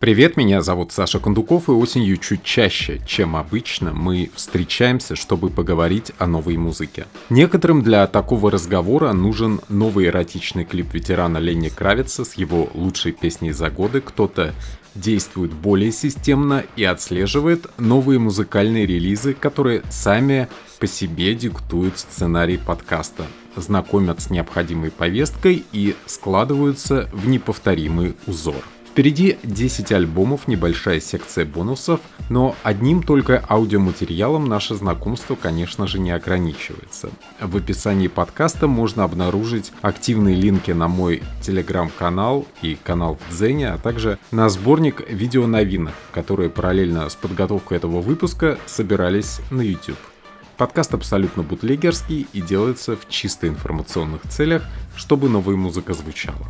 Привет, меня зовут Саша Кондуков, и осенью чуть чаще, чем обычно, мы встречаемся, чтобы поговорить о новой музыке. Некоторым для такого разговора нужен новый эротичный клип ветерана Ленни Кравица с его лучшей песней за годы, кто-то действует более системно и отслеживает новые музыкальные релизы, которые сами по себе диктуют сценарий подкаста, знакомят с необходимой повесткой и складываются в неповторимый узор. Впереди 10 альбомов, небольшая секция бонусов, но одним только аудиоматериалом наше знакомство, конечно же, не ограничивается. В описании подкаста можно обнаружить активные линки на мой телеграм-канал и канал в Дзене, а также на сборник видеоновинок, которые параллельно с подготовкой этого выпуска собирались на YouTube. Подкаст абсолютно бутлегерский и делается в чисто информационных целях, чтобы новая музыка звучала.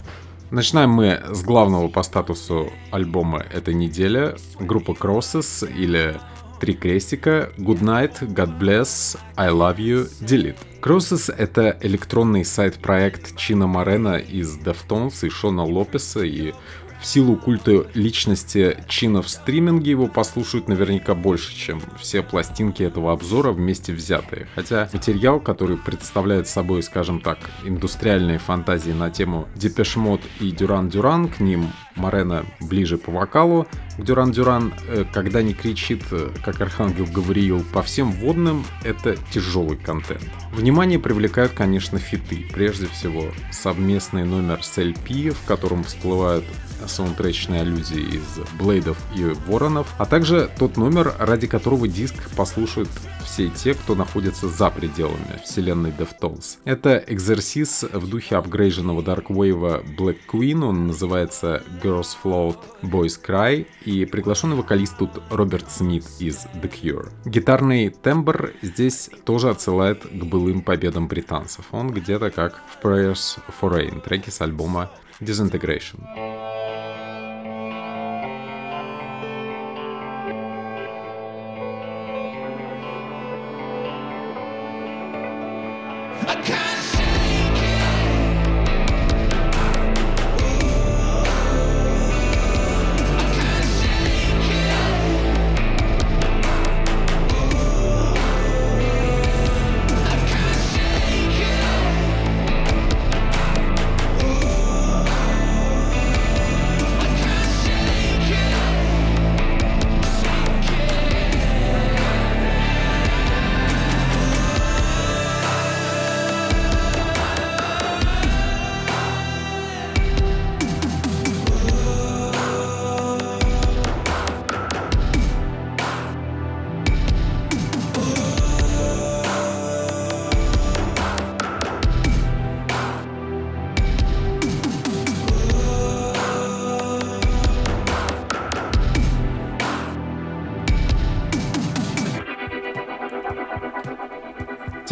Начинаем мы с главного по статусу альбома этой недели. Группа Crosses или Три крестика, Good Night, God Bless, I Love You, Delete. Crosses — это электронный сайт-проект Чина Морена из Deftones и Шона Лопеса, и в силу культа личности Чина в стриминге его послушают наверняка больше, чем все пластинки этого обзора вместе взятые. Хотя материал, который представляет собой, скажем так, индустриальные фантазии на тему Depeche Mode и Duran Duran, к ним Морено ближе по вокалу, Duran Duran, э, когда не кричит, э, как Архангел Гавриил, по всем вводным, это тяжелый контент. Внимание привлекают, конечно, фиты. Прежде всего, совместный номер с LP, в котором всплывают саундтречные аллюзии из Блейдов и Воронов, а также тот номер, ради которого диск послушают все те, кто находится за пределами вселенной Deftones. Это экзерсис в духе апгрейженного дарквейва Black Queen, он называется Girls Float, Boys Cry, и приглашенный вокалист тут Роберт Смит из The Cure. Гитарный тембр здесь тоже отсылает к былым победам британцев. Он где-то как в Prayers for Rain, треки с альбома Disintegration.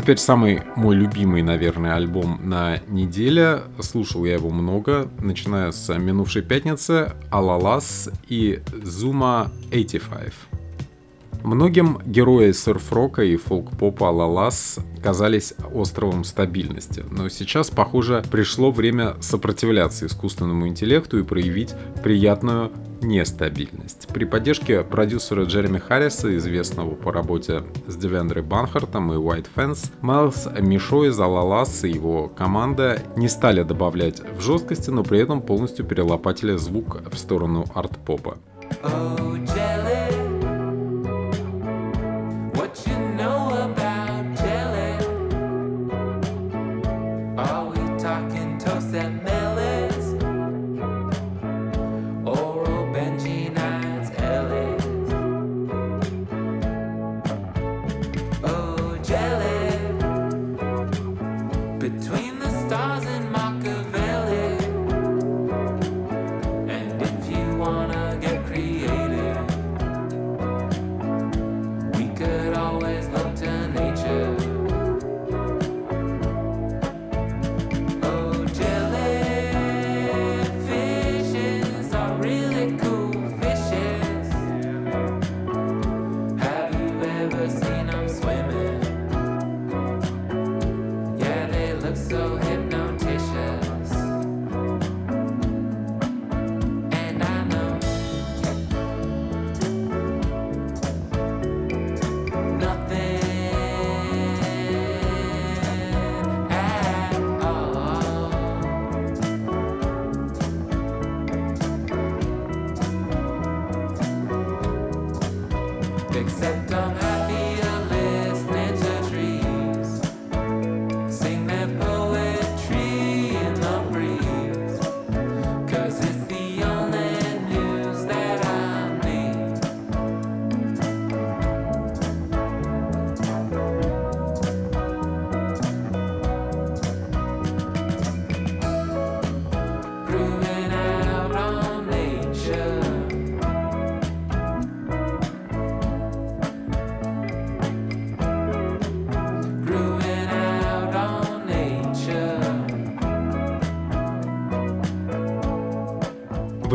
Теперь самый мой любимый, наверное, альбом на неделе. Слушал я его много, начиная с минувшей пятницы, Алалас и Zuma 85. Многим герои серф-рока и фолк-попа Лалас казались островом стабильности, но сейчас, похоже, пришло время сопротивляться искусственному интеллекту и проявить приятную нестабильность. При поддержке продюсера Джереми Харриса, известного по работе с Девендрой Банхартом и White Fence, Майлз Мишо из Алалас и его команда не стали добавлять в жесткости, но при этом полностью перелопатили звук в сторону арт-попа. Oh,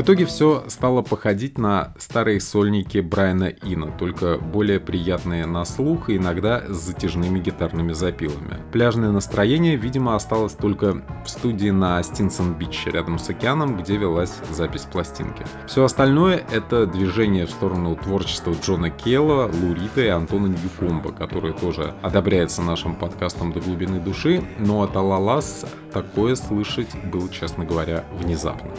В итоге все стало походить на старые сольники Брайана Ина, только более приятные на слух и иногда с затяжными гитарными запилами. Пляжное настроение, видимо, осталось только в студии на Стинсон-Бич рядом с океаном, где велась запись пластинки. Все остальное — это движение в сторону творчества Джона Келла, Лурита и Антона Ньюкомба, который тоже одобряется нашим подкастом до глубины души, но от Алалас такое слышать было, честно говоря, внезапно.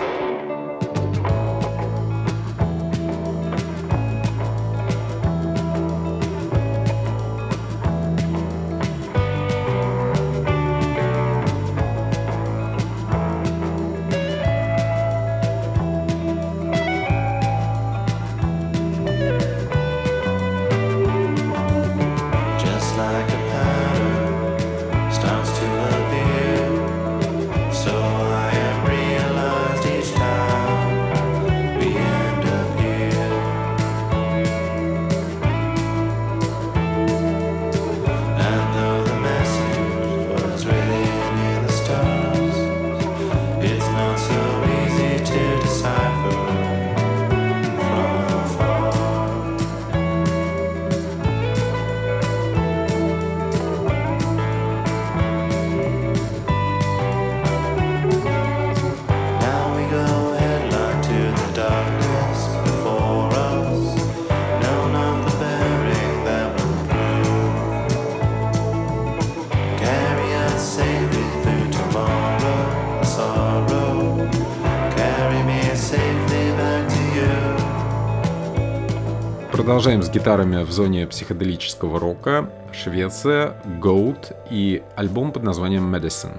Продолжаем с гитарами в зоне психоделического рока. Швеция, Goat и альбом под названием Medicine.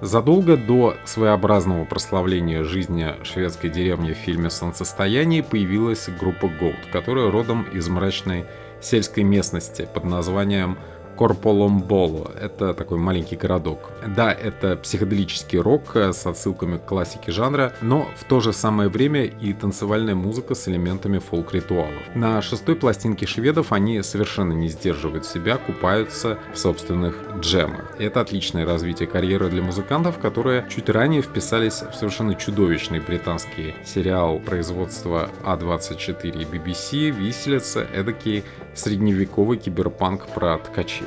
Задолго до своеобразного прославления жизни шведской деревни в фильме «Солнцестояние» появилась группа Goat, которая родом из мрачной сельской местности под названием Корполомболо. Это такой маленький городок. Да, это психоделический рок с отсылками к классике жанра, но в то же самое время и танцевальная музыка с элементами фолк-ритуалов. На шестой пластинке шведов они совершенно не сдерживают себя, купаются в собственных джемах. Это отличное развитие карьеры для музыкантов, которые чуть ранее вписались в совершенно чудовищный британский сериал производства А24 и BBC «Виселица», эдакий средневековый киберпанк про ткачей.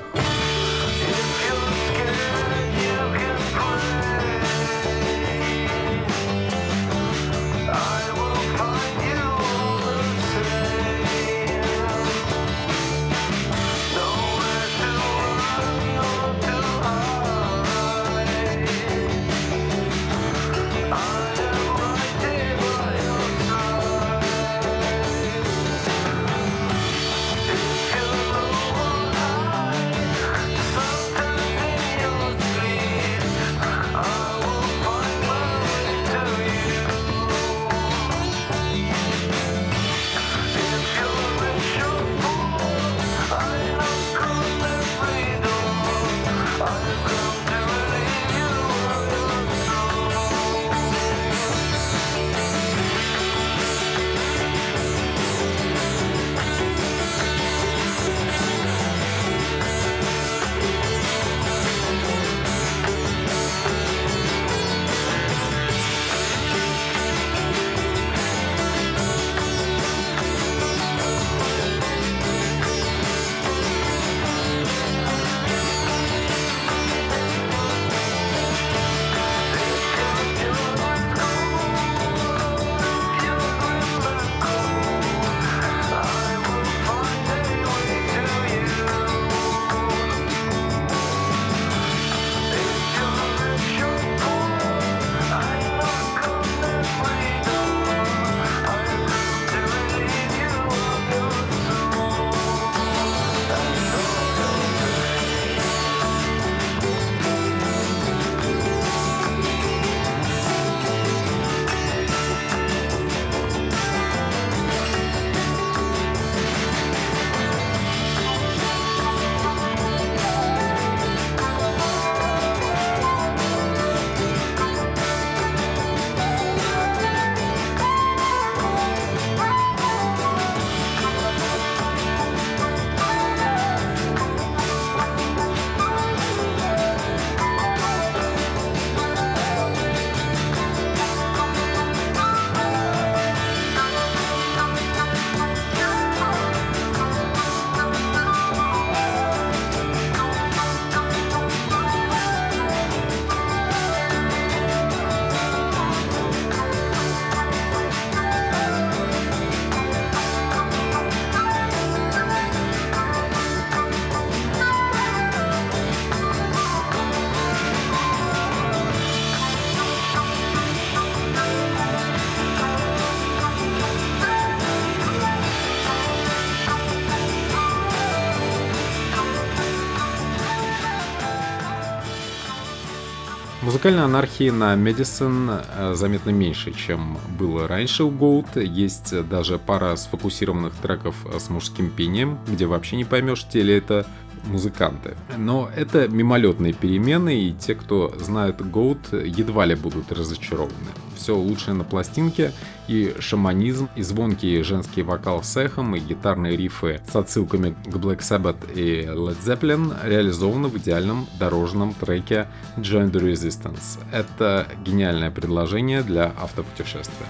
Музыкальной анархии на Медисон э, заметно меньше, чем было раньше у Goat. Есть даже пара сфокусированных треков с мужским пением, где вообще не поймешь, те ли это музыканты. Но это мимолетные перемены, и те, кто знает Goat, едва ли будут разочарованы. Все лучшее на пластинке, и шаманизм, и звонкий женский вокал с эхом, и гитарные рифы с отсылками к Black Sabbath и Led Zeppelin реализованы в идеальном дорожном треке Join the Resistance. Это гениальное предложение для автопутешествия.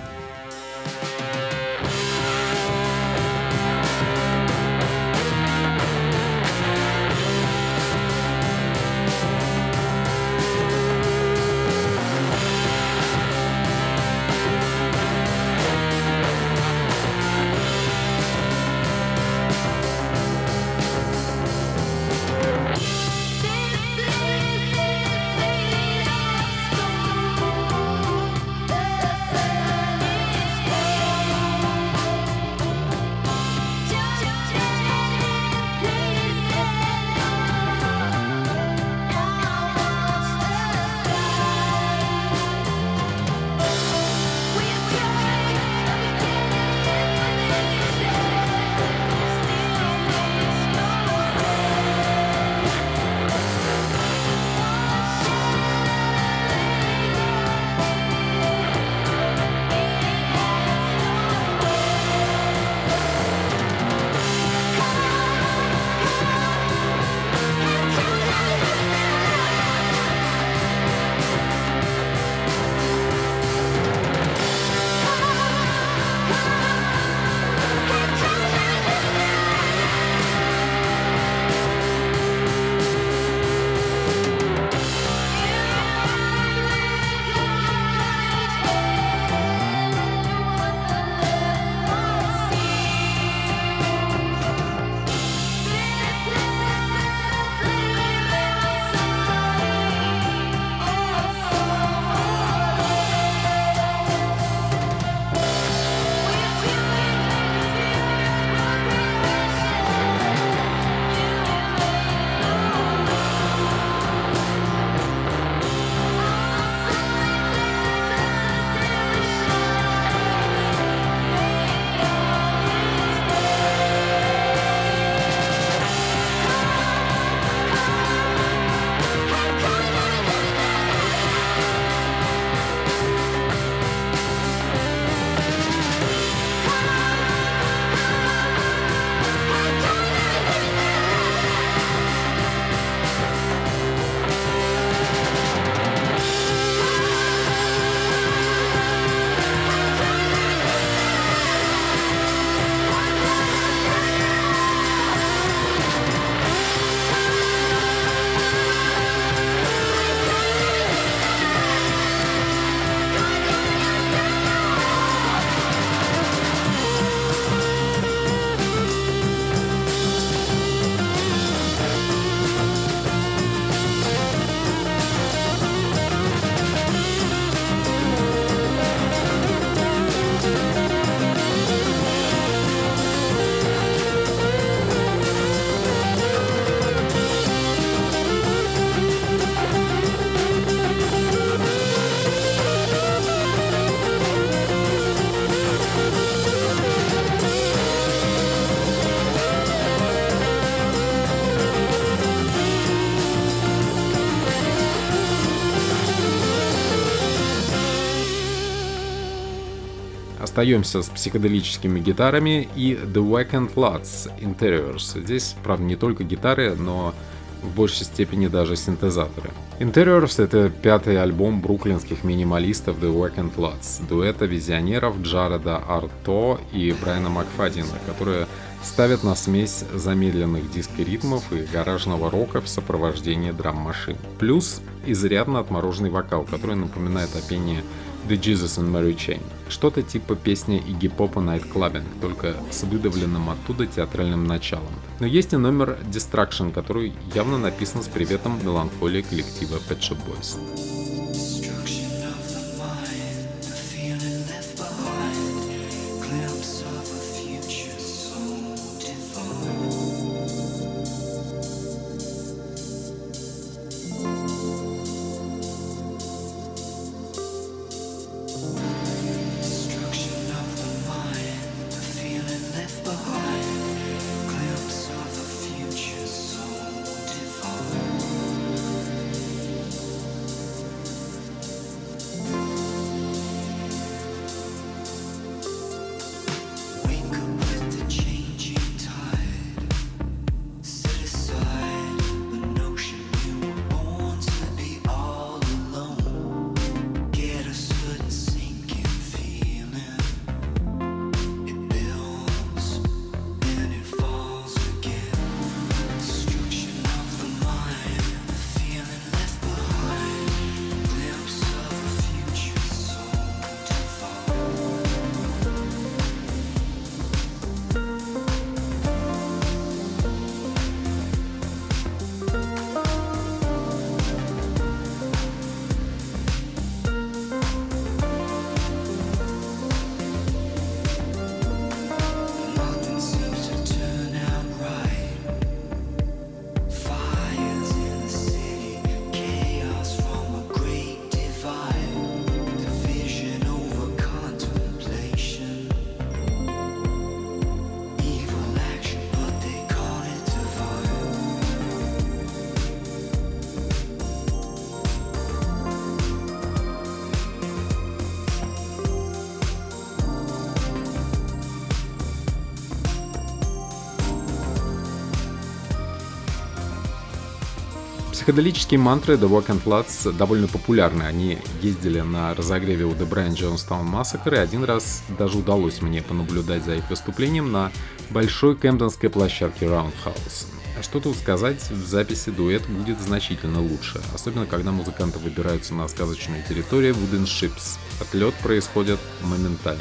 Остаемся с психоделическими гитарами и The Weekend Lots Interiors. Здесь, правда, не только гитары, но в большей степени даже синтезаторы. Interiors — это пятый альбом бруклинских минималистов The Weekend Lots, дуэта визионеров Джареда Арто и Брайана Макфадина, которые ставят на смесь замедленных диско-ритмов и гаражного рока в сопровождении драм-машин. Плюс изрядно отмороженный вокал, который напоминает о пении The Jesus and Mary Chain. Что-то типа песни Игги Попа Night Clubbing, только с выдавленным оттуда театральным началом. Но есть и номер Distraction, который явно написан с приветом меланхолии коллектива Pet Shop Boys. Психоделические мантры The Walk and Floods довольно популярны. Они ездили на разогреве у The Brian Jonestown Massacre, и один раз даже удалось мне понаблюдать за их выступлением на большой кемптонской площадке Roundhouse. А что тут сказать, в записи дуэт будет значительно лучше, особенно когда музыканты выбираются на сказочную территорию Wooden Ships. Отлет происходит моментально.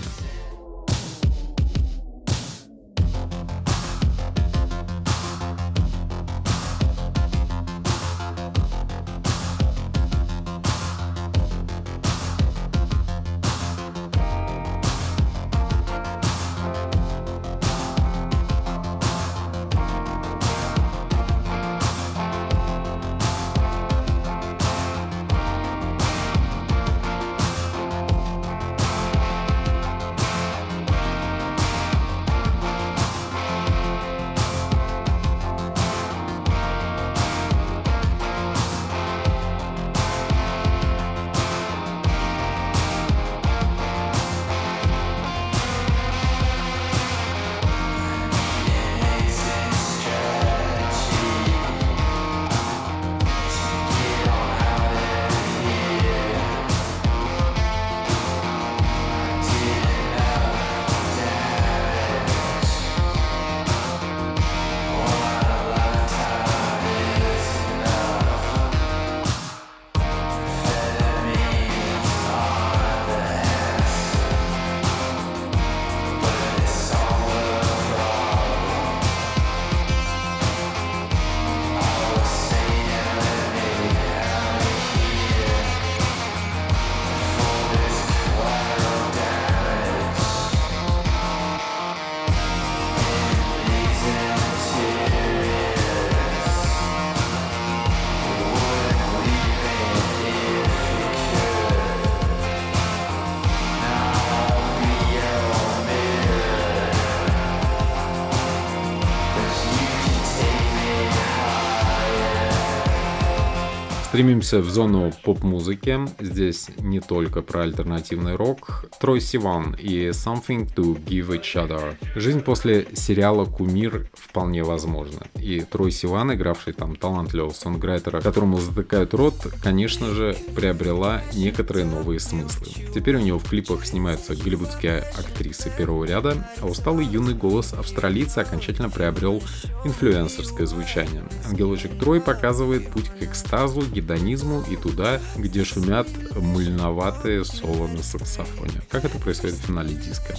Стремимся в зону поп-музыки. Здесь не только про альтернативный рок. Трой Сиван и Something to Give Each Other. Жизнь после сериала «Кумир» вполне возможна. И Трой Сиван, игравший там талантливого сонграйтера, которому затыкают рот, конечно же, приобрела некоторые новые смыслы. Теперь у него в клипах снимаются голливудские актрисы первого ряда, а усталый юный голос австралийца окончательно приобрел инфлюенсерское звучание. Ангелочек Трой показывает путь к экстазу, гедонизму и туда, где шумят мыльноватые соло на саксофоне. Как это происходит в финале диска?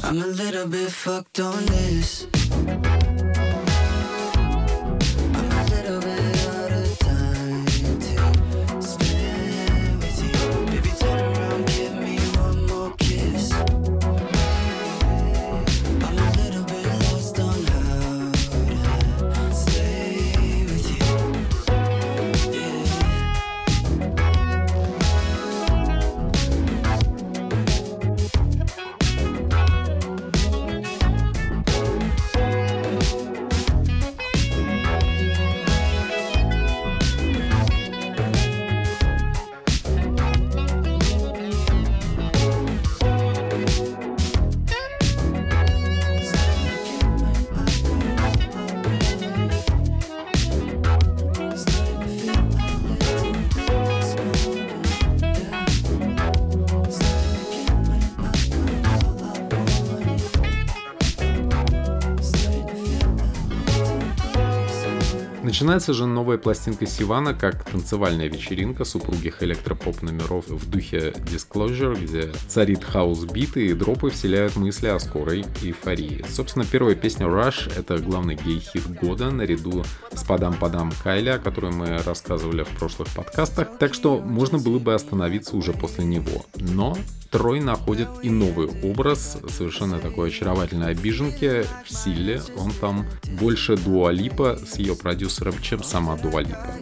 Начинается же новая пластинка Сивана как танцевальная вечеринка из упругих электропоп номеров в духе Disclosure, где царит хаус-биты и дропы вселяют мысли о скорой эйфории. Собственно, первая песня Rush — это главный гей-хит года наряду с «Padam Padam» Кайли, о которой мы рассказывали в прошлых подкастах, так что можно было бы остановиться уже после него. Но Трой находит и новый образ, совершенно такой очаровательной обиженки в силе. Он там больше Дуалипа с ее продюсером, чем сама Дуалипа.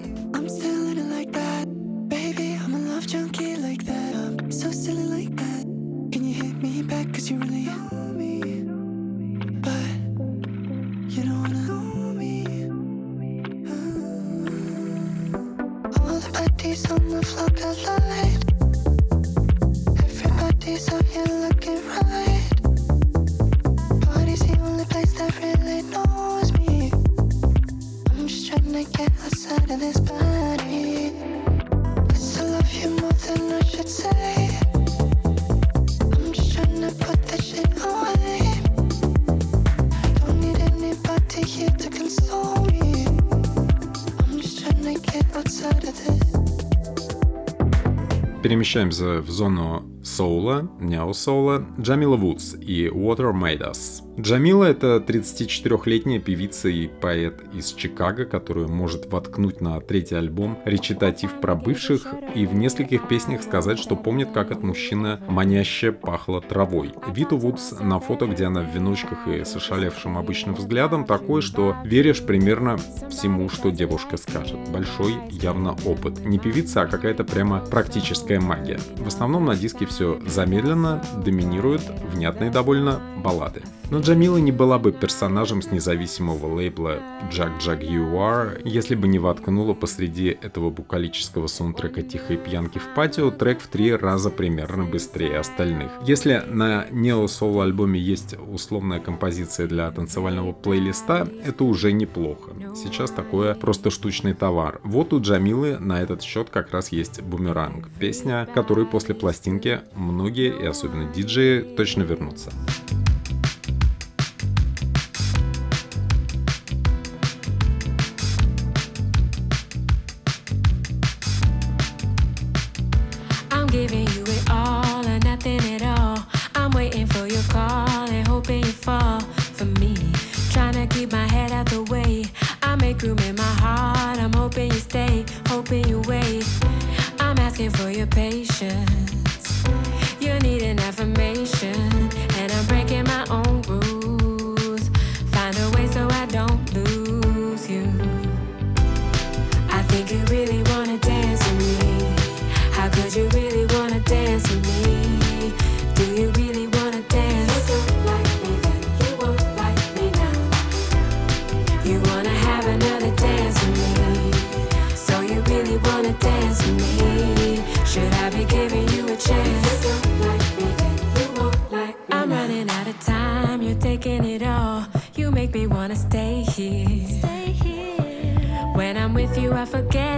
Перемещаемся в зону соула, нео-соула, Джамила Вудс и Water Made Us. Джамила — это 34-летняя певица и поэт из Чикаго, которую может воткнуть на третий альбом речитатив про бывших и в нескольких песнях сказать, что помнит, как от мужчины маняще пахло травой. Виту Вудс на фото, где она в веночках и с ошалевшим обычным взглядом, такой, что веришь примерно всему, что девушка скажет. Большой явно опыт. Не певица, а какая-то прямо практическая магия. В основном на диске все замедленно, доминируют внятные довольно баллады. Но Джамила не была бы персонажем с независимого лейбла Jack Jack You Are, если бы не воткнула посреди этого букалического саундтрека тихой пьянки в патио трек в три раза примерно быстрее остальных. Если на Soul альбоме есть условная композиция для танцевального плейлиста, это уже неплохо. Сейчас такое просто штучный товар. Вот у Джамилы на этот счет как раз есть «Бумеранг», песня, которой после пластинки многие, и особенно диджеи, точно вернутся. Hoping you hoping you wait. I'm asking for your patience. A chance? Like me like I'm running out of time, you're taking it all. You make me wanna stay here. Stay here. When I'm with you, I forget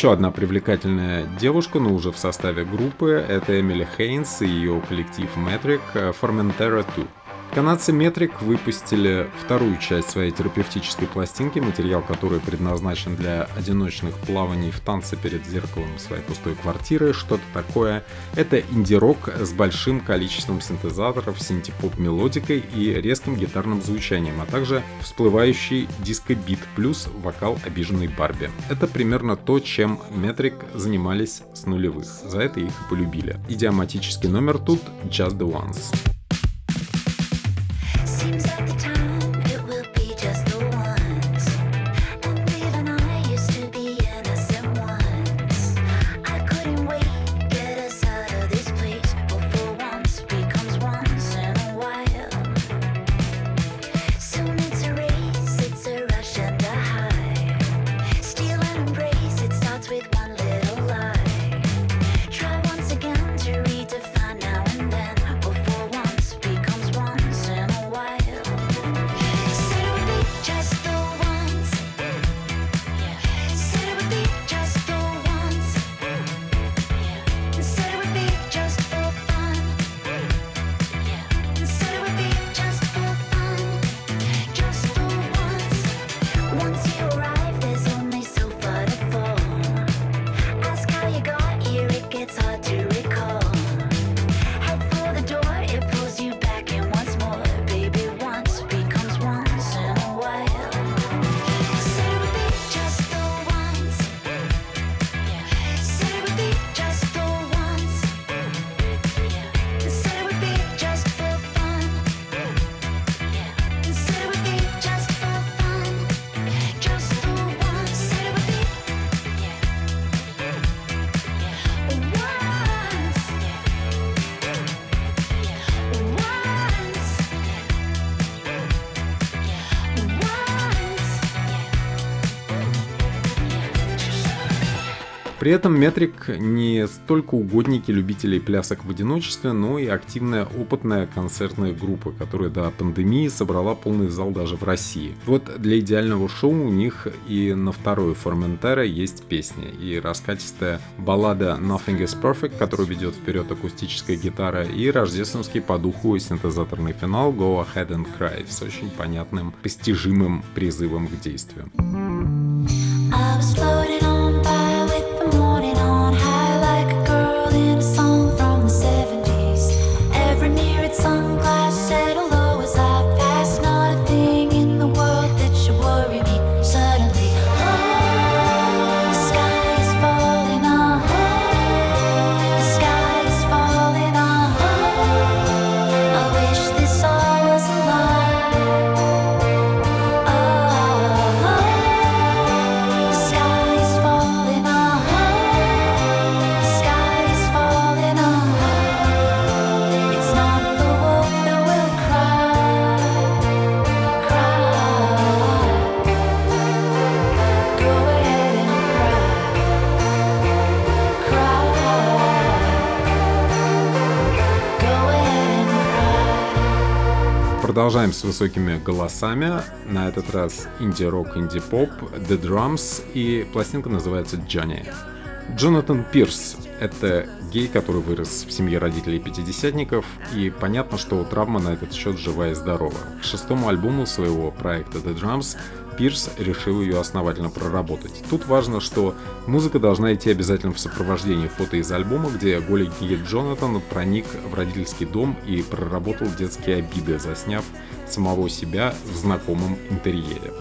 Еще одна привлекательная девушка, но уже в составе группы, это Эмили Хейнс и ее коллектив Metric Formentera 2. Канадцы Metric выпустили вторую часть своей терапевтической пластинки, материал которой предназначен для одиночных плаваний в танце перед зеркалом своей пустой квартиры, что-то такое. Это инди-рок с большим количеством синтезаторов, синтепоп-мелодикой и резким гитарным звучанием, а также всплывающий диско-бит плюс вокал обиженной Барби. Это примерно то, чем Metric занимались с нулевых. За это их и полюбили. Идиоматический номер тут Just the Once. При этом Метрик не столько угодники любителей плясок в одиночестве, но и активная опытная концертная группа, которая до пандемии собрала полный зал даже в России. Вот для идеального шоу у них и на второй Форментера есть песня, и раскатистая баллада Nothing is Perfect, которую ведет вперед акустическая гитара, и рождественский по духу синтезаторный финал Go Ahead and Cry с очень понятным, постижимым призывом к действию. С высокими голосами. На этот раз инди-рок, инди-поп, The Drums и пластинка называется Johnny. Джонатан Пирс — это гей, который вырос в семье родителей пятидесятников, и понятно, что травма на этот счет живая и здорова. К шестому альбому своего проекта The Drums Пирс решил ее основательно проработать. Тут важно, что музыка должна идти обязательно в сопровождении фото из альбома, где гей Джонатан проник в родительский дом и проработал детские обиды, засняв самого себя в знакомом интерьере.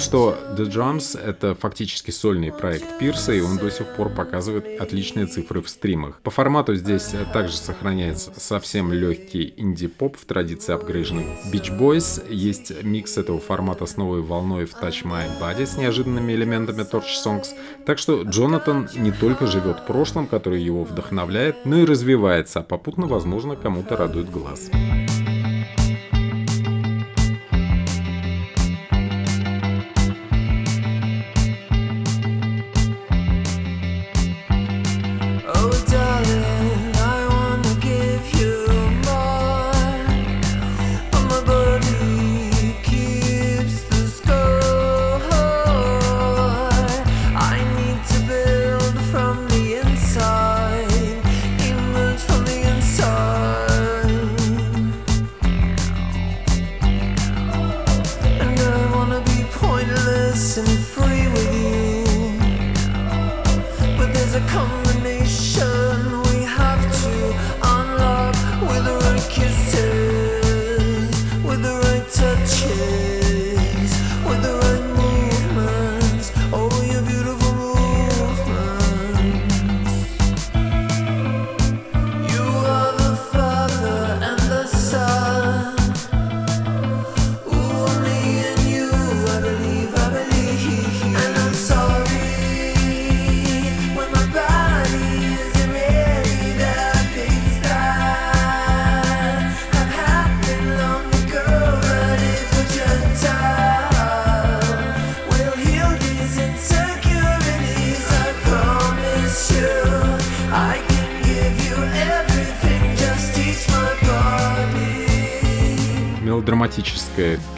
Что The Drums — это фактически сольный проект Пирса, и он до сих пор показывает отличные цифры в стримах. По формату здесь также сохраняется совсем легкий инди-поп в традиции апгрейженных Beach Boys. Есть микс этого формата с новой волной в Touch My Body с неожиданными элементами Torch Songs. Так что Джонатан не только живет прошлым, которое его вдохновляет, но и развивается, а попутно, возможно, кому-то радует глаз. Oh,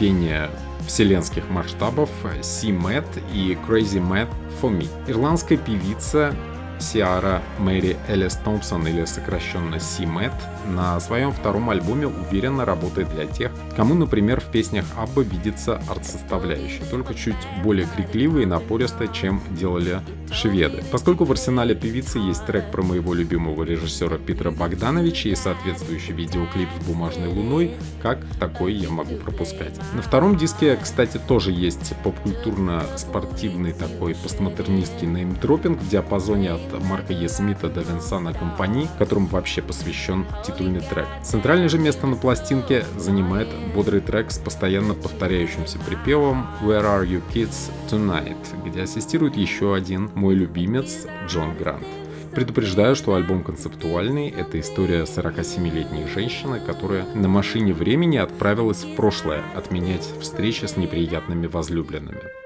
пение вселенских масштабов Sea Mad и Crazy Mad for Me. Ирландская певица Сиара Мэри Элис Томпсон или сокращенно Симет на своем втором альбоме уверенно работает для тех, кому, например, в песнях Абба видится арт-составляющая, только чуть более крикливая и напористая, чем делали шведы. Поскольку в арсенале певицы есть трек про моего любимого режиссера Питера Богдановича и соответствующий видеоклип с бумажной луной, как такой я могу пропускать. На втором диске, кстати, тоже есть попкультурно-спортивный такой постмодернистский неймдропинг в диапазоне от Марка Е. Смита до Винсана Компани, которому вообще посвящен титульный трек. Центральное же место на пластинке занимает бодрый трек с постоянно повторяющимся припевом Where are you kids tonight, где ассистирует еще один мой любимец Джон Грант. Предупреждаю, что альбом концептуальный. Это история 47-летней женщины, которая на машине времени отправилась в прошлое отменять встречи с неприятными возлюбленными.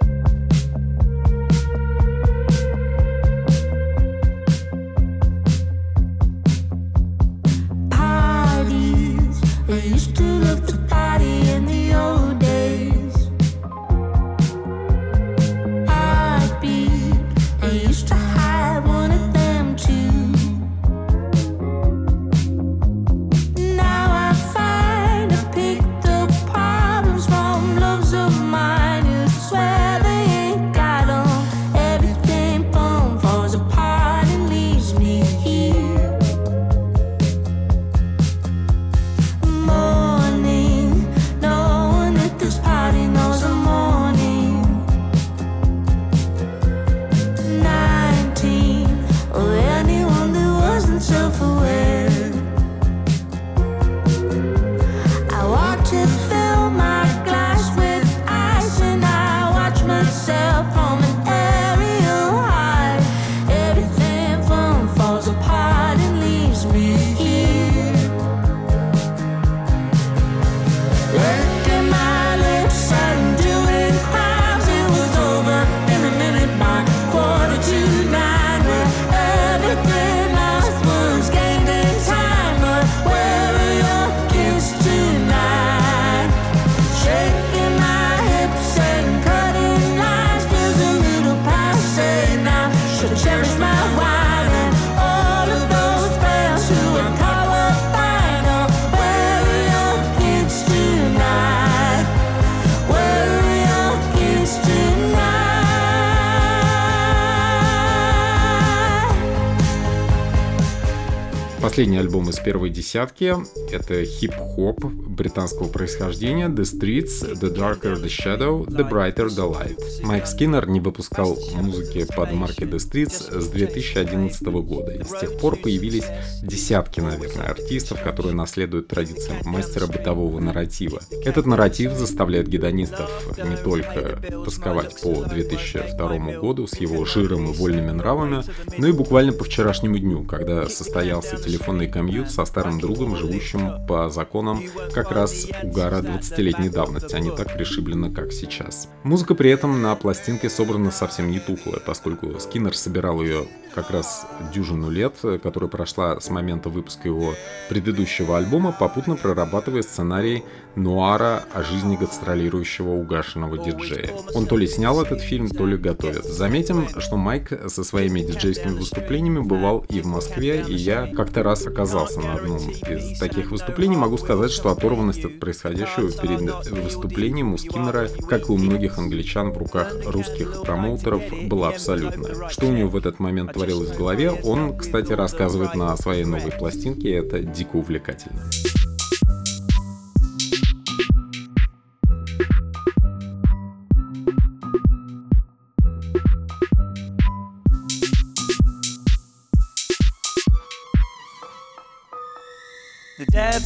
Последний альбом из первой десятки — это хип-хоп британского происхождения The Streets, The Darker the Shadow, The Brighter the Light. Майк Скиннер не выпускал музыки под маркой The Streets с 2011 года, и с тех пор появились десятки, наверное, артистов, которые наследуют традициям мастера бытового нарратива. Этот нарратив заставляет гедонистов не только тосковать по 2002 году с его жиром и вольными нравами, но и буквально по вчерашнему дню, когда состоялся телефонный комьют со старым другом, живущим по законам как раз угара 20-летней давности, а не так пришиблено, как сейчас. Музыка при этом на пластинке собрана совсем не тухлая, поскольку Скиннер собирал ее как раз дюжину лет, которая прошла с момента выпуска его предыдущего альбома, попутно прорабатывая сценарий нуара о жизни гастролирующего угашенного диджея. Он то ли снял этот фильм, то ли готовит. Заметим, что Майк со своими диджейскими выступлениями бывал и в Москве, и я как-то раз оказался на одном из таких выступлений. Могу сказать, что оторванность от происходящего перед выступлением у Скиннера, как и у многих англичан в руках русских промоутеров, была абсолютная. Что у него в этот момент творилось в голове, он, кстати, рассказывает на своей новой пластинке, это дико увлекательно.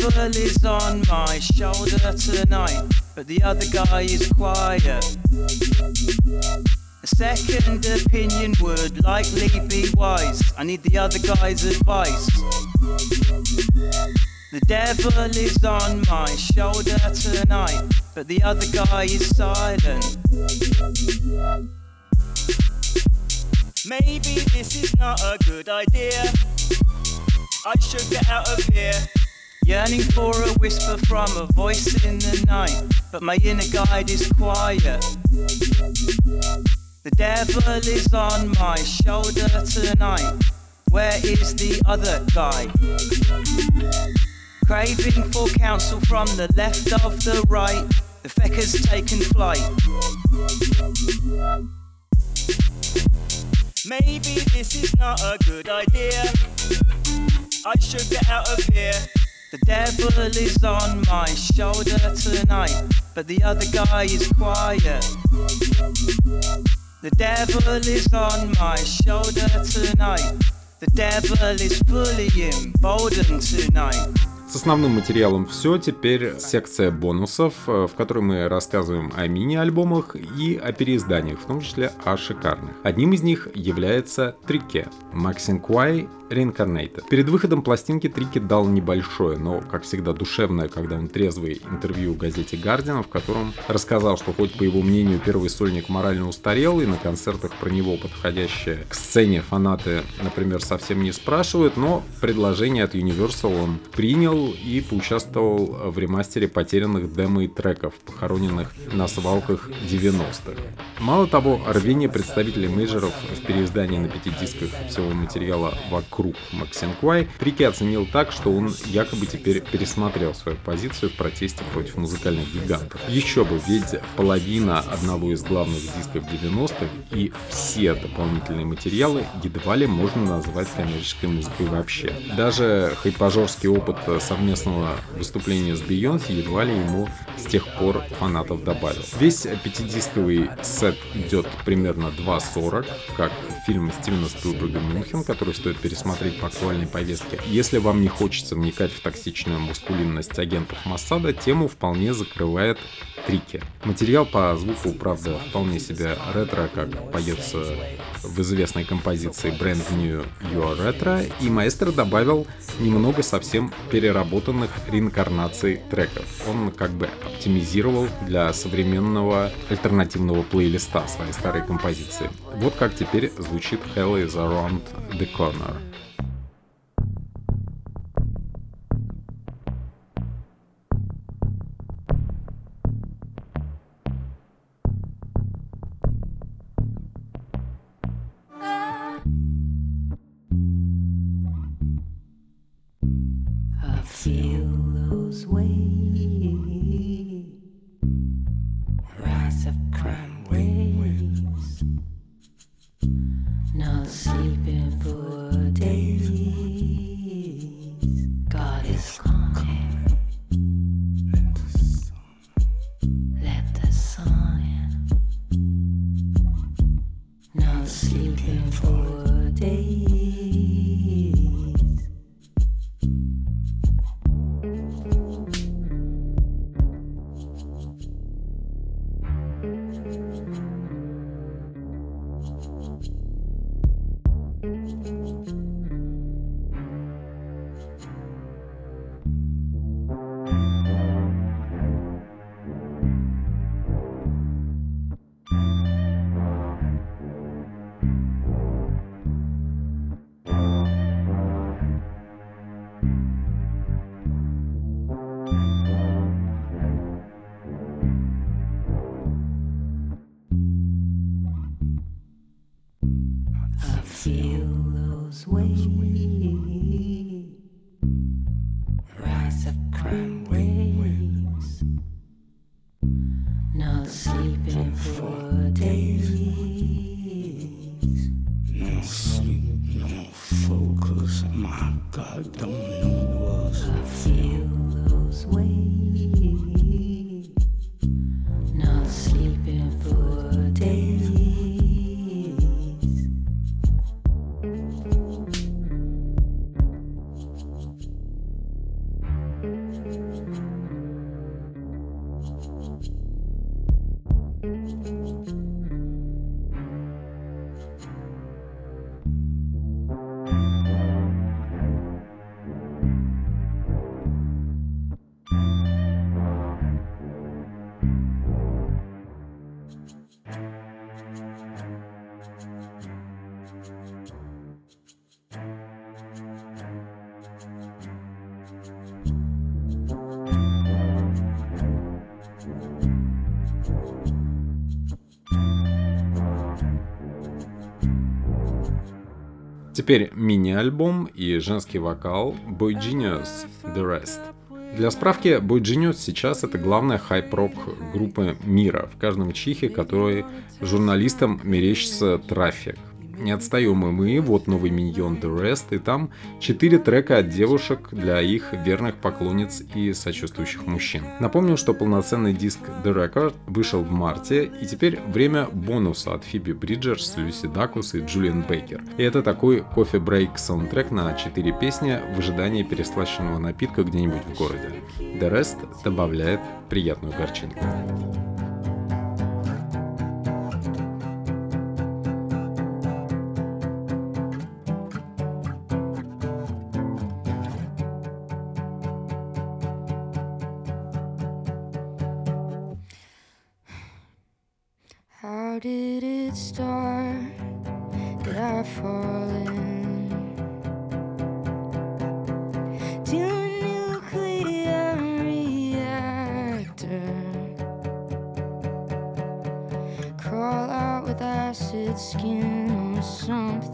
Devil is on my shoulder tonight, but the other guy is quiet. A second opinion would likely be wise. I need the other guy's advice. The devil is on my shoulder tonight, but the other guy is silent. Maybe this is not a good idea. I should get out of here. Yearning for a whisper from a voice in the night, but my inner guide is quiet. The devil is on my shoulder tonight. Where is the other guy? Craving for counsel from the left of the right. The feck has taken flight. Maybe this is not a good idea. I should get out of here. The devil is on my shoulder tonight, but the other guy is quiet. The devil is on my shoulder tonight. The devil is fully emboldened tonight. С основным материалом все, теперь секция бонусов, э, в которой мы рассказываем о мини-альбомах и о переизданиях, в том числе о шикарных. Одним из них является Трике, Максин Куай Reincarnated. Перед выходом пластинки Трики дал небольшое, но, как всегда, душевное, когда он трезвый, интервью газете Guardian, в котором рассказал, что хоть по его мнению первый сольник морально устарел, и на концертах про него подходящие к сцене фанаты, например, совсем не спрашивают, но предложение от Universal он принял и поучаствовал в ремастере потерянных демо и треков, похороненных на свалках 90-х. Мало того, рвение представителей мейджеров в переиздании на пяти дисках всего материала вокруг Максим Квай Трики оценил так, что он якобы теперь пересмотрел свою позицию в протесте против музыкальных гигантов. Еще бы, ведь половина одного из главных дисков 90-х и все дополнительные материалы едва ли можно назвать коммерческой музыкой вообще. Даже хайпажорский опыт совместного выступления с Бейонсе едва ли ему с тех пор фанатов добавил. Весь пятидисковый сет идет примерно 2.40, как фильм Стивена Спилберга «Мюнхен», который стоит пересмотреть по актуальной повестке. Если вам не хочется вникать в токсичную мускулинность агентов Моссада, тему вполне закрывает Трики. Материал по звуку, правда, вполне себе ретро, как поется в известной композиции Brand New Your Retro, и маэстро добавил немного совсем переработанных реинкарнаций треков. Он как бы оптимизировал для современного альтернативного плейлиста свои старые композиции. Вот как теперь звучит Hell is Around the Corner. Feel those waves, Теперь мини-альбом и женский вокал Boy Genius The Rest. Для справки, Boy Genius сейчас это главная хайп-рок группа мира, в каждом чихе которой журналистам мерещится трафик. Не отстаем и мы, вот новый миньон The Rest, и там четыре трека от девушек для их верных поклонниц и сочувствующих мужчин. Напомню, что полноценный диск The Record вышел в марте, и теперь время бонуса от Фиби Бриджерс, Люси Дакус и Джулиан Бейкер. И это такой кофе-брейк саундтрек на четыре песни в ожидании переслащенного напитка где-нибудь в городе. The Rest добавляет приятную горчинку. How did it start? Did I fall in to a nuclear reactor? Crawl out with acid skin or something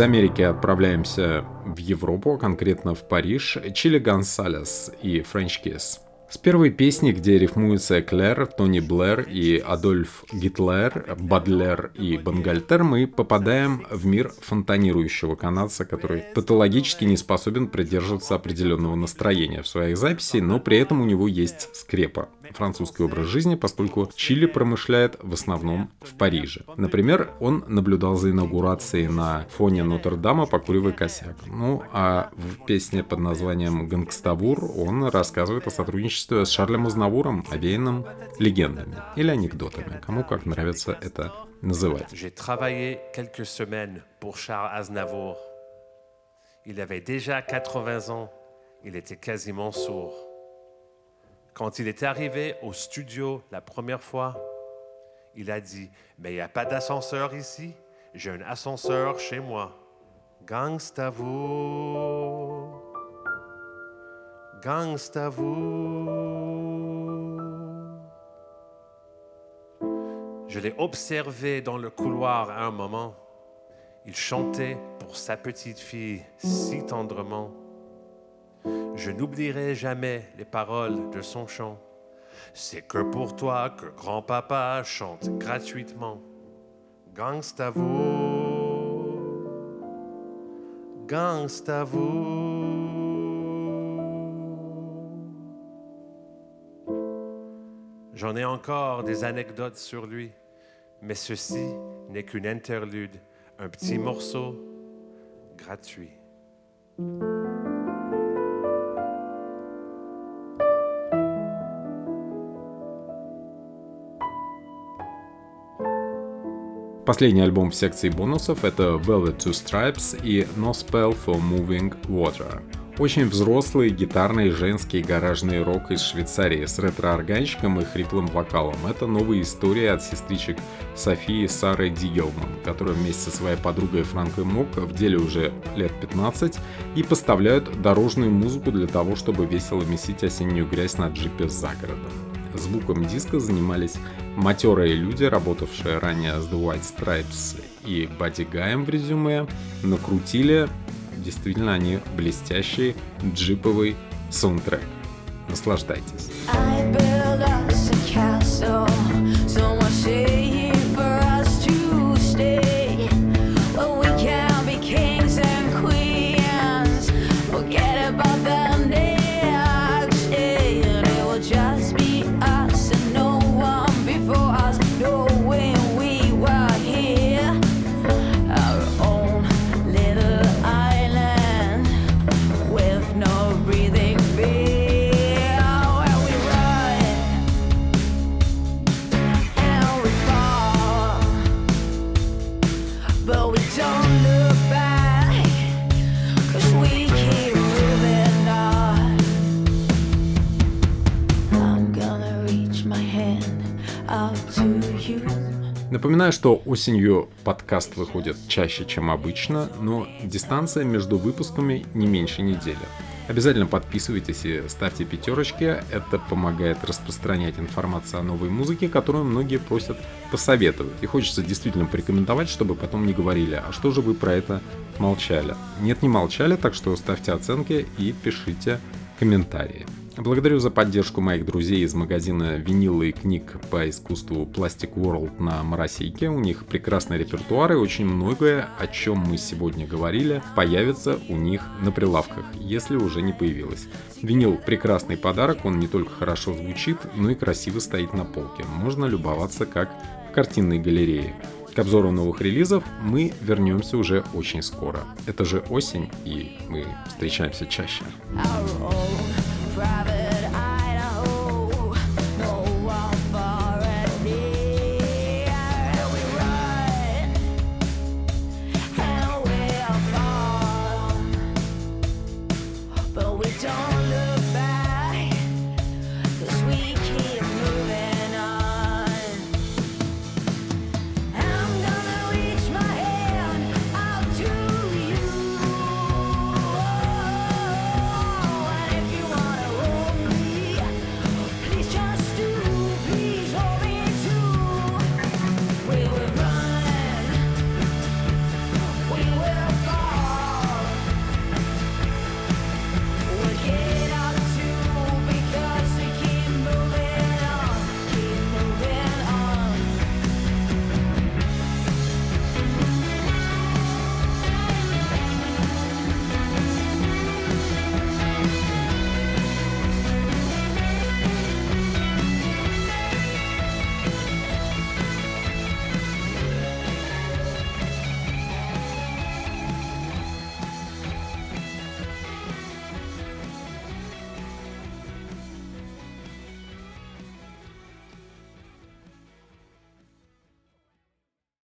Из Америки отправляемся в Европу, конкретно в Париж, Чили Гонсалес и French Kiss. С первой песни, где рифмуются Клэр, Тони Блэр и Адольф Гитлер, Бадлер и Бангальтер, мы попадаем в мир фонтанирующего канадца, который патологически не способен придерживаться определенного настроения в своих записях, но при этом у него есть скрепа французский образ жизни, поскольку Чили промышляет в основном в Париже. Например, он наблюдал за инаугурацией на фоне Нотр-Дама покуривая косяк. Ну, а в песне под названием «Гангставур» он рассказывает о сотрудничестве с Шарлем Азнавуром, овеянным легендами или анекдотами, кому как нравится это называть. Il avait déjà 80 ans. Il était quasiment sourd. Quand il est arrivé au studio la première fois, il a dit Mais il n'y a pas d'ascenseur ici. J'ai un ascenseur chez moi. Gangsta vous. Gangsta vous. Je l'ai observé dans le couloir à un moment. Il chantait pour sa petite fille si tendrement. Je n'oublierai jamais les paroles de son chant. C'est que pour toi que grand-papa chante gratuitement. Gangstavo, gangstavo. J'en ai encore des anecdotes sur lui, mais ceci n'est qu'une interlude, un petit morceau gratuit. Последний альбом в секции бонусов это Velvet Two Stripes и No Spell for Moving Water. Очень взрослый гитарный женский гаражный рок из Швейцарии с ретро-органчиком и хриплым вокалом. Это новая история от сестричек Софии и Сары Дигелман, которые вместе со своей подругой Франкой Мок в деле уже лет 15 и поставляют дорожную музыку для того, чтобы весело месить осеннюю грязь на джипе за городом. Звуком диска занимались матерые люди, работавшие ранее с The White Stripes и Бадди Гаем в резюме, накрутили действительно они блестящий джиповый саундтрек. Наслаждайтесь. I Напоминаю, что осенью подкаст выходит чаще, чем обычно, но дистанция между выпусками не меньше недели. Обязательно подписывайтесь и ставьте пятерочки, это помогает распространять информацию о новой музыке, которую многие просят посоветовать. И хочется действительно порекомендовать, чтобы потом не говорили, а что же вы про это молчали. Нет, не молчали, так что ставьте оценки и пишите комментарии. Благодарю за поддержку моих друзей из магазина винила и книг по искусству Plastic World на Моросейке. У них прекрасный репертуар и очень многое, о чем мы сегодня говорили, появится у них на прилавках, если уже не появилось. Винил прекрасный подарок, он не только хорошо звучит, но и красиво стоит на полке. Можно любоваться как в картинной галерее. К обзору новых релизов мы вернемся уже очень скоро. Это же осень, и мы встречаемся чаще. Our private